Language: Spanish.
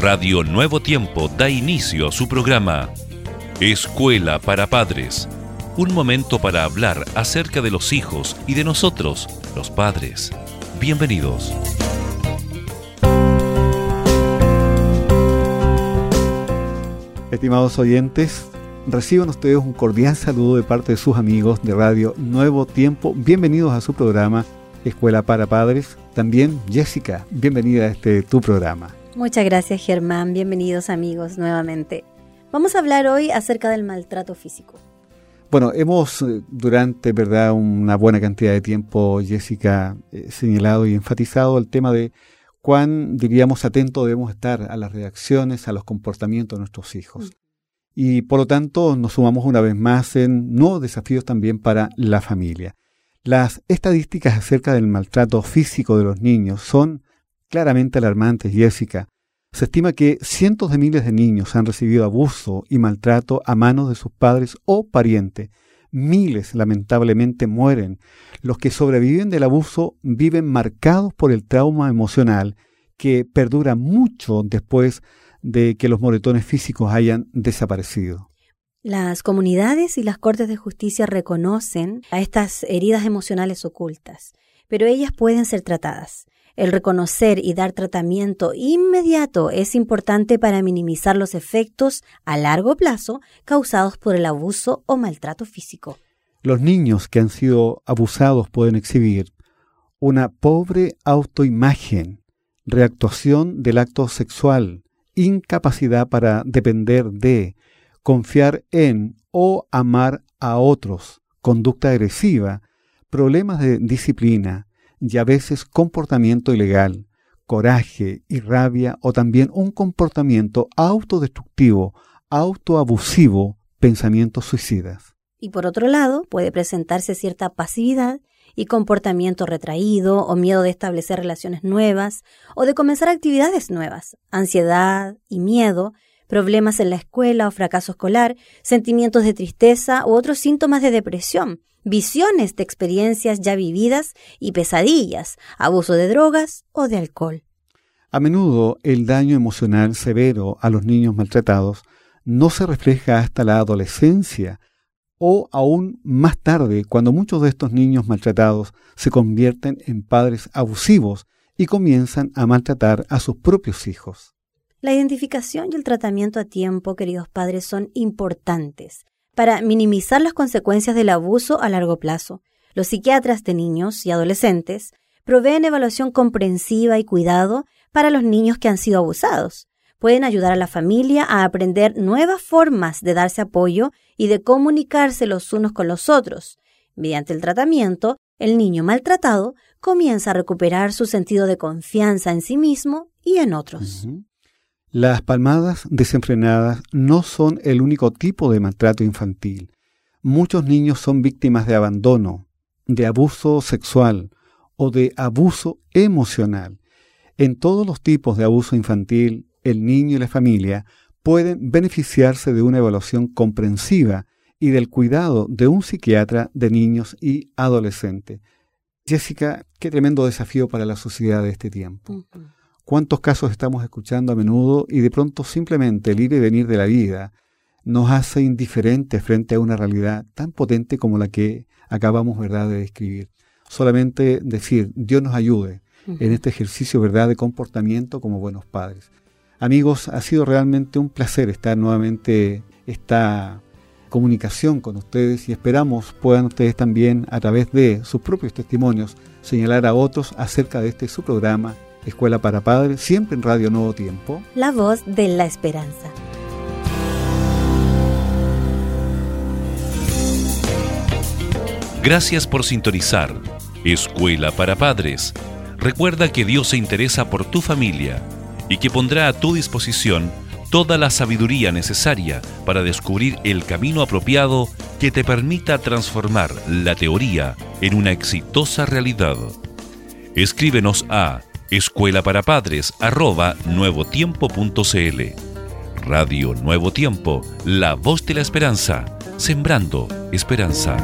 Radio Nuevo Tiempo da inicio a su programa Escuela para Padres. Un momento para hablar acerca de los hijos y de nosotros, los padres. Bienvenidos. Estimados oyentes, reciban ustedes un cordial saludo de parte de sus amigos de Radio Nuevo Tiempo. Bienvenidos a su programa Escuela para Padres. También Jessica, bienvenida a este tu programa. Muchas gracias Germán, bienvenidos amigos nuevamente. Vamos a hablar hoy acerca del maltrato físico. Bueno, hemos eh, durante verdad una buena cantidad de tiempo, Jessica, eh, señalado y enfatizado el tema de cuán, diríamos, atento debemos estar a las reacciones, a los comportamientos de nuestros hijos. Mm. Y por lo tanto nos sumamos una vez más en nuevos desafíos también para la familia. Las estadísticas acerca del maltrato físico de los niños son claramente alarmantes, Jessica. Se estima que cientos de miles de niños han recibido abuso y maltrato a manos de sus padres o parientes. Miles lamentablemente mueren. Los que sobreviven del abuso viven marcados por el trauma emocional que perdura mucho después de que los moretones físicos hayan desaparecido. Las comunidades y las cortes de justicia reconocen a estas heridas emocionales ocultas, pero ellas pueden ser tratadas. El reconocer y dar tratamiento inmediato es importante para minimizar los efectos a largo plazo causados por el abuso o maltrato físico. Los niños que han sido abusados pueden exhibir una pobre autoimagen, reactuación del acto sexual, incapacidad para depender de, confiar en o amar a otros, conducta agresiva, problemas de disciplina, y a veces comportamiento ilegal, coraje y rabia o también un comportamiento autodestructivo, autoabusivo, pensamientos suicidas. Y por otro lado, puede presentarse cierta pasividad y comportamiento retraído o miedo de establecer relaciones nuevas o de comenzar actividades nuevas, ansiedad y miedo, problemas en la escuela o fracaso escolar, sentimientos de tristeza u otros síntomas de depresión, visiones de experiencias ya vividas y pesadillas, abuso de drogas o de alcohol. A menudo el daño emocional severo a los niños maltratados no se refleja hasta la adolescencia o aún más tarde cuando muchos de estos niños maltratados se convierten en padres abusivos y comienzan a maltratar a sus propios hijos. La identificación y el tratamiento a tiempo, queridos padres, son importantes para minimizar las consecuencias del abuso a largo plazo. Los psiquiatras de niños y adolescentes proveen evaluación comprensiva y cuidado para los niños que han sido abusados. Pueden ayudar a la familia a aprender nuevas formas de darse apoyo y de comunicarse los unos con los otros. Mediante el tratamiento, el niño maltratado comienza a recuperar su sentido de confianza en sí mismo y en otros. Las palmadas desenfrenadas no son el único tipo de maltrato infantil. Muchos niños son víctimas de abandono, de abuso sexual o de abuso emocional. En todos los tipos de abuso infantil, el niño y la familia pueden beneficiarse de una evaluación comprensiva y del cuidado de un psiquiatra de niños y adolescentes. Jessica, qué tremendo desafío para la sociedad de este tiempo cuántos casos estamos escuchando a menudo y de pronto simplemente el ir y venir de la vida nos hace indiferentes frente a una realidad tan potente como la que acabamos verdad de describir. Solamente decir, Dios nos ayude en este ejercicio verdad de comportamiento como buenos padres. Amigos, ha sido realmente un placer estar nuevamente esta comunicación con ustedes y esperamos puedan ustedes también a través de sus propios testimonios señalar a otros acerca de este su programa Escuela para Padres, siempre en Radio Nuevo Tiempo. La voz de la esperanza. Gracias por sintonizar Escuela para Padres. Recuerda que Dios se interesa por tu familia y que pondrá a tu disposición toda la sabiduría necesaria para descubrir el camino apropiado que te permita transformar la teoría en una exitosa realidad. Escríbenos a escuela para padres arroba nuevotiempo.cl. Radio Nuevo Tiempo, la voz de la esperanza, sembrando esperanza.